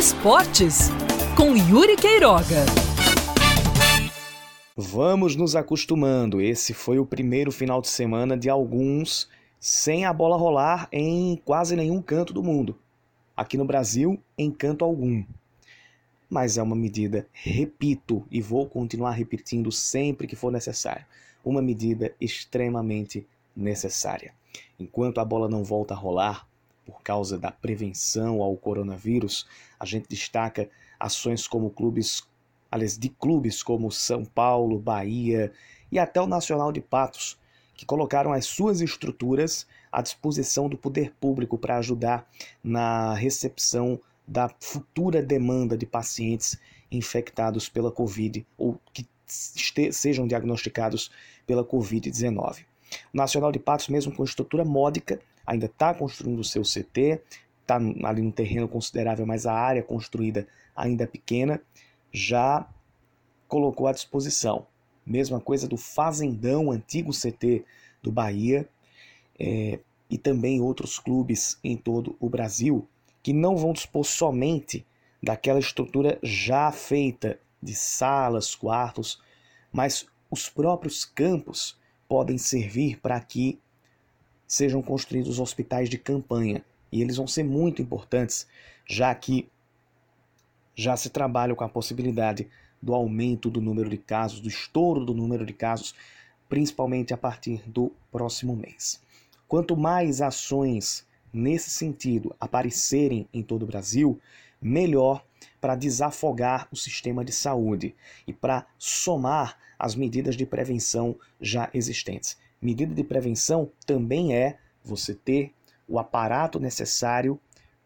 Esportes com Yuri Queiroga. Vamos nos acostumando. Esse foi o primeiro final de semana de alguns sem a bola rolar em quase nenhum canto do mundo. Aqui no Brasil, em canto algum. Mas é uma medida, repito, e vou continuar repetindo sempre que for necessário, uma medida extremamente necessária. Enquanto a bola não volta a rolar, por causa da prevenção ao coronavírus, a gente destaca ações como clubes, aliás, de clubes como São Paulo, Bahia e até o Nacional de Patos, que colocaram as suas estruturas à disposição do poder público para ajudar na recepção da futura demanda de pacientes infectados pela Covid ou que sejam diagnosticados pela Covid-19. O Nacional de Patos, mesmo com estrutura módica, ainda está construindo o seu CT, está ali no terreno considerável, mas a área construída ainda é pequena, já colocou à disposição. Mesma coisa do Fazendão, antigo CT do Bahia, é, e também outros clubes em todo o Brasil, que não vão dispor somente daquela estrutura já feita de salas, quartos, mas os próprios campos podem servir para que sejam construídos hospitais de campanha. E eles vão ser muito importantes, já que já se trabalha com a possibilidade do aumento do número de casos, do estouro do número de casos, principalmente a partir do próximo mês. Quanto mais ações nesse sentido aparecerem em todo o Brasil, melhor para desafogar o sistema de saúde e para somar as medidas de prevenção já existentes. Medida de prevenção também é você ter o aparato necessário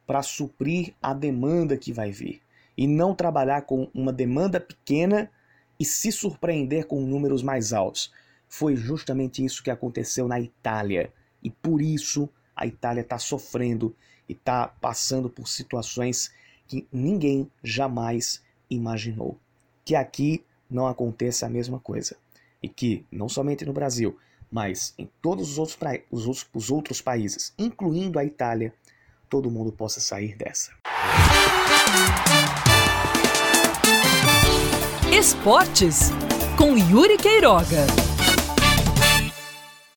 para suprir a demanda que vai vir e não trabalhar com uma demanda pequena e se surpreender com números mais altos. Foi justamente isso que aconteceu na Itália e por isso a Itália está sofrendo e está passando por situações que ninguém jamais imaginou. Que aqui não aconteça a mesma coisa. E que, não somente no Brasil, mas em todos os outros, os outros, os outros países, incluindo a Itália, todo mundo possa sair dessa. Esportes com Yuri Queiroga.